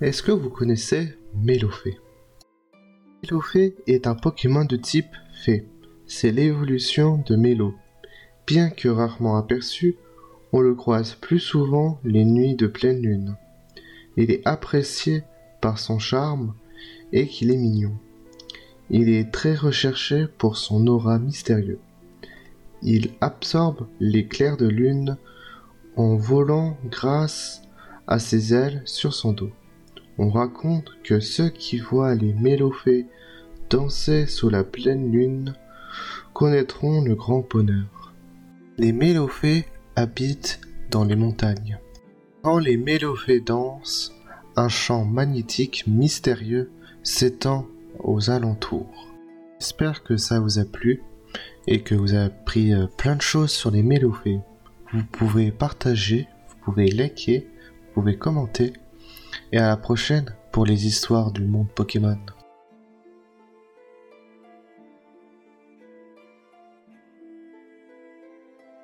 Est-ce que vous connaissez Mélofée Mélofée est un Pokémon de type Fée. C'est l'évolution de Mélo. Bien que rarement aperçu, on le croise plus souvent les nuits de pleine lune. Il est apprécié par son charme et qu'il est mignon. Il est très recherché pour son aura mystérieux. Il absorbe les clairs de lune en volant grâce à ses ailes sur son dos. On raconte que ceux qui voient les mélophées danser sous la pleine lune connaîtront le grand bonheur. Les mélophées habitent dans les montagnes. Quand les mélophées dansent, un chant magnétique mystérieux s'étend aux alentours. J'espère que ça vous a plu et que vous avez appris euh, plein de choses sur les mélophées. Vous pouvez partager, vous pouvez liker, vous pouvez commenter et à la prochaine pour les histoires du monde Pokémon.